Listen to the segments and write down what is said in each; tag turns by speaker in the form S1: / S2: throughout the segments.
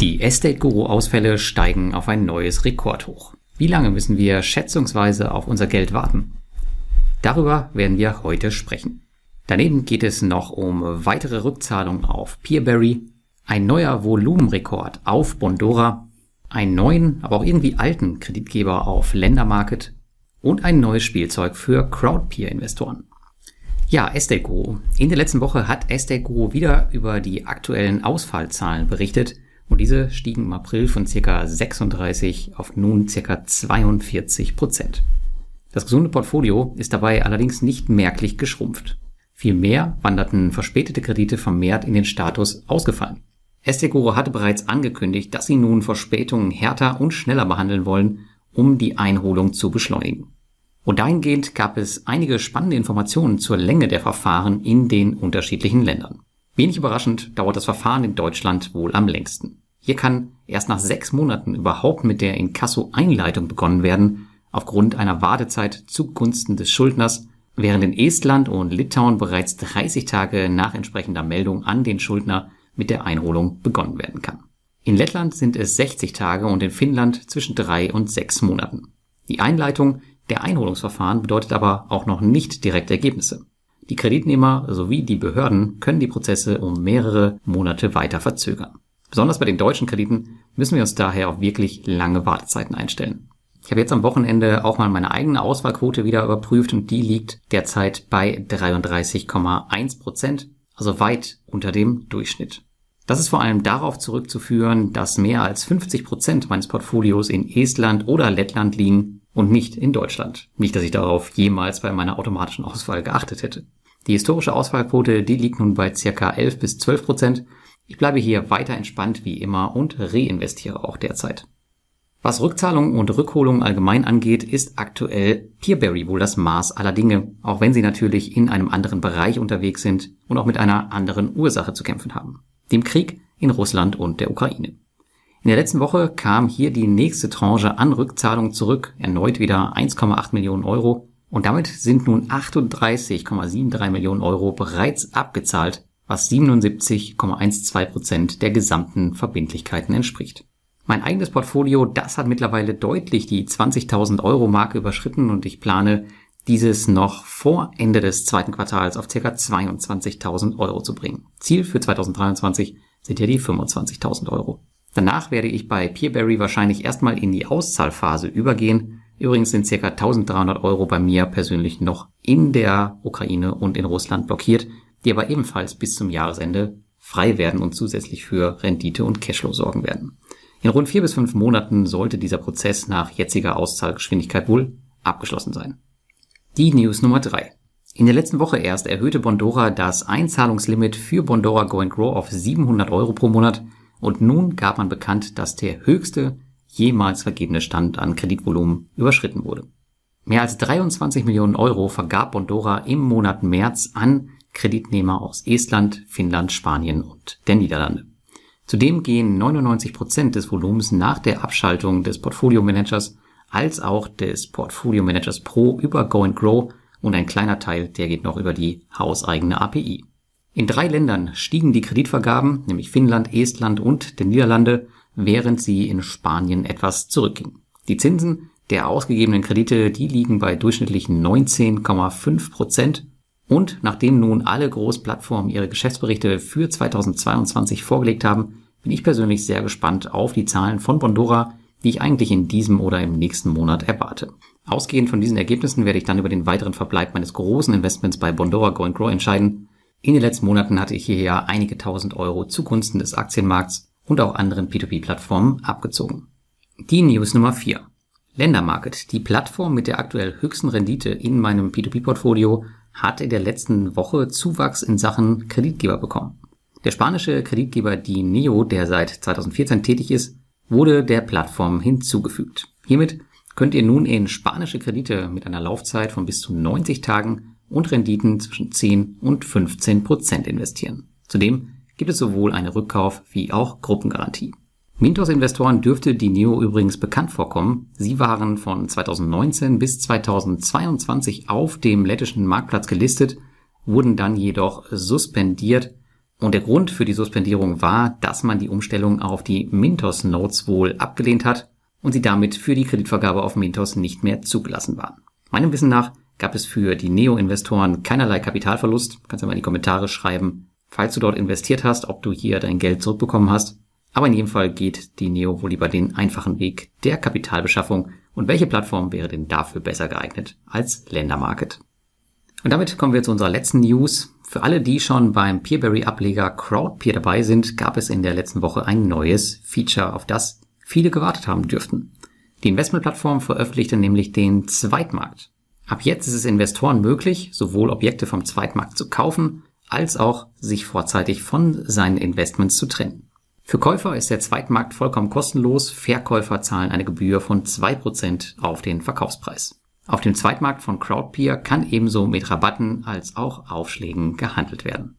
S1: Die Estate-Guru-Ausfälle steigen auf ein neues Rekordhoch. Wie lange müssen wir schätzungsweise auf unser Geld warten? Darüber werden wir heute sprechen. Daneben geht es noch um weitere Rückzahlungen auf Peerberry, ein neuer Volumenrekord auf Bondora, einen neuen, aber auch irgendwie alten Kreditgeber auf Ländermarket und ein neues Spielzeug für Crowdpeer-Investoren. Ja, Estate Guru. In der letzten Woche hat Estate Guru wieder über die aktuellen Ausfallzahlen berichtet – und diese stiegen im April von ca. 36 auf nun ca. 42 Prozent. Das gesunde Portfolio ist dabei allerdings nicht merklich geschrumpft. Vielmehr wanderten verspätete Kredite vermehrt in den Status ausgefallen. Esteguro hatte bereits angekündigt, dass sie nun Verspätungen härter und schneller behandeln wollen, um die Einholung zu beschleunigen. Und dahingehend gab es einige spannende Informationen zur Länge der Verfahren in den unterschiedlichen Ländern. Wenig überraschend dauert das Verfahren in Deutschland wohl am längsten. Hier kann erst nach sechs Monaten überhaupt mit der Inkasso-Einleitung begonnen werden, aufgrund einer Wartezeit zugunsten des Schuldners, während in Estland und Litauen bereits 30 Tage nach entsprechender Meldung an den Schuldner mit der Einholung begonnen werden kann. In Lettland sind es 60 Tage und in Finnland zwischen drei und sechs Monaten. Die Einleitung der Einholungsverfahren bedeutet aber auch noch nicht direkt Ergebnisse. Die Kreditnehmer sowie die Behörden können die Prozesse um mehrere Monate weiter verzögern. Besonders bei den deutschen Krediten müssen wir uns daher auf wirklich lange Wartezeiten einstellen. Ich habe jetzt am Wochenende auch mal meine eigene Auswahlquote wieder überprüft und die liegt derzeit bei 33,1 Prozent, also weit unter dem Durchschnitt. Das ist vor allem darauf zurückzuführen, dass mehr als 50 Prozent meines Portfolios in Estland oder Lettland liegen und nicht in Deutschland. Nicht, dass ich darauf jemals bei meiner automatischen Auswahl geachtet hätte. Die historische Auswahlquote, die liegt nun bei circa 11 bis 12 Prozent. Ich bleibe hier weiter entspannt wie immer und reinvestiere auch derzeit. Was Rückzahlungen und Rückholungen allgemein angeht, ist aktuell Peerberry wohl das Maß aller Dinge, auch wenn sie natürlich in einem anderen Bereich unterwegs sind und auch mit einer anderen Ursache zu kämpfen haben. Dem Krieg in Russland und der Ukraine. In der letzten Woche kam hier die nächste Tranche an Rückzahlungen zurück, erneut wieder 1,8 Millionen Euro, und damit sind nun 38,73 Millionen Euro bereits abgezahlt, was 77,12 Prozent der gesamten Verbindlichkeiten entspricht. Mein eigenes Portfolio, das hat mittlerweile deutlich die 20.000 Euro Marke überschritten und ich plane, dieses noch vor Ende des zweiten Quartals auf ca. 22.000 Euro zu bringen. Ziel für 2023 sind ja die 25.000 Euro. Danach werde ich bei Peerberry wahrscheinlich erstmal in die Auszahlphase übergehen Übrigens sind ca. 1300 Euro bei mir persönlich noch in der Ukraine und in Russland blockiert, die aber ebenfalls bis zum Jahresende frei werden und zusätzlich für Rendite und Cashflow sorgen werden. In rund vier bis fünf Monaten sollte dieser Prozess nach jetziger Auszahlgeschwindigkeit wohl abgeschlossen sein. Die News Nummer drei: In der letzten Woche erst erhöhte Bondora das Einzahlungslimit für Bondora Go Grow auf 700 Euro pro Monat und nun gab man bekannt, dass der höchste jemals vergebene Stand an Kreditvolumen überschritten wurde. Mehr als 23 Millionen Euro vergab Bondora im Monat März an Kreditnehmer aus Estland, Finnland, Spanien und der Niederlande. Zudem gehen 99 Prozent des Volumens nach der Abschaltung des Portfolio Managers als auch des Portfolio Managers Pro über Go and Grow und ein kleiner Teil, der geht noch über die hauseigene API. In drei Ländern stiegen die Kreditvergaben, nämlich Finnland, Estland und der Niederlande, während sie in Spanien etwas zurückging. Die Zinsen der ausgegebenen Kredite, die liegen bei durchschnittlichen 19,5 Prozent. Und nachdem nun alle Großplattformen ihre Geschäftsberichte für 2022 vorgelegt haben, bin ich persönlich sehr gespannt auf die Zahlen von Bondora, die ich eigentlich in diesem oder im nächsten Monat erwarte. Ausgehend von diesen Ergebnissen werde ich dann über den weiteren Verbleib meines großen Investments bei Bondora Go Grow entscheiden. In den letzten Monaten hatte ich hierher einige tausend Euro zugunsten des Aktienmarkts und auch anderen P2P-Plattformen abgezogen. Die News Nummer 4. Ländermarket, die Plattform mit der aktuell höchsten Rendite in meinem P2P-Portfolio, hat in der letzten Woche Zuwachs in Sachen Kreditgeber bekommen. Der spanische Kreditgeber Dineo, der seit 2014 tätig ist, wurde der Plattform hinzugefügt. Hiermit könnt ihr nun in spanische Kredite mit einer Laufzeit von bis zu 90 Tagen und Renditen zwischen 10 und 15 Prozent investieren. Zudem gibt es sowohl eine Rückkauf- wie auch Gruppengarantie. Mintos-Investoren dürfte die NEO übrigens bekannt vorkommen. Sie waren von 2019 bis 2022 auf dem lettischen Marktplatz gelistet, wurden dann jedoch suspendiert, Und der Grund für die Suspendierung war, dass man die Umstellung auf die Mintos Notes wohl abgelehnt hat und sie damit für die Kreditvergabe auf Mintos nicht mehr zugelassen waren. Meinem Wissen nach gab es für die Neo-Investoren keinerlei Kapitalverlust. Kannst du mal in die Kommentare schreiben, falls du dort investiert hast, ob du hier dein Geld zurückbekommen hast. Aber in jedem Fall geht die Neo wohl lieber den einfachen Weg der Kapitalbeschaffung. Und welche Plattform wäre denn dafür besser geeignet als Ländermarket? Und damit kommen wir zu unserer letzten News. Für alle, die schon beim Peerberry-Ableger Crowdpeer dabei sind, gab es in der letzten Woche ein neues Feature, auf das viele gewartet haben dürften. Die Investmentplattform veröffentlichte nämlich den Zweitmarkt. Ab jetzt ist es Investoren möglich, sowohl Objekte vom Zweitmarkt zu kaufen, als auch sich vorzeitig von seinen Investments zu trennen. Für Käufer ist der Zweitmarkt vollkommen kostenlos, Verkäufer zahlen eine Gebühr von 2% auf den Verkaufspreis. Auf dem Zweitmarkt von Crowdpeer kann ebenso mit Rabatten als auch Aufschlägen gehandelt werden.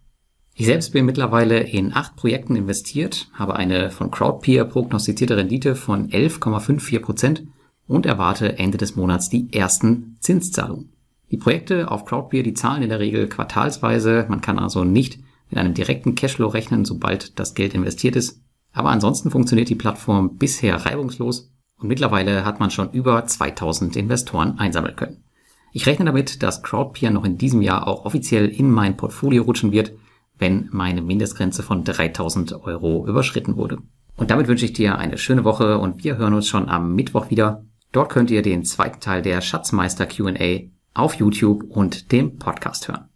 S1: Ich selbst bin mittlerweile in acht Projekten investiert, habe eine von Crowdpeer prognostizierte Rendite von 11,54 Prozent und erwarte Ende des Monats die ersten Zinszahlungen. Die Projekte auf Crowdpeer, die zahlen in der Regel quartalsweise, man kann also nicht mit einem direkten Cashflow rechnen, sobald das Geld investiert ist. Aber ansonsten funktioniert die Plattform bisher reibungslos und mittlerweile hat man schon über 2000 Investoren einsammeln können. Ich rechne damit, dass Crowdpeer noch in diesem Jahr auch offiziell in mein Portfolio rutschen wird, wenn meine Mindestgrenze von 3000 Euro überschritten wurde. Und damit wünsche ich dir eine schöne Woche und wir hören uns schon am Mittwoch wieder. Dort könnt ihr den zweiten Teil der Schatzmeister QA auf YouTube und dem Podcast hören.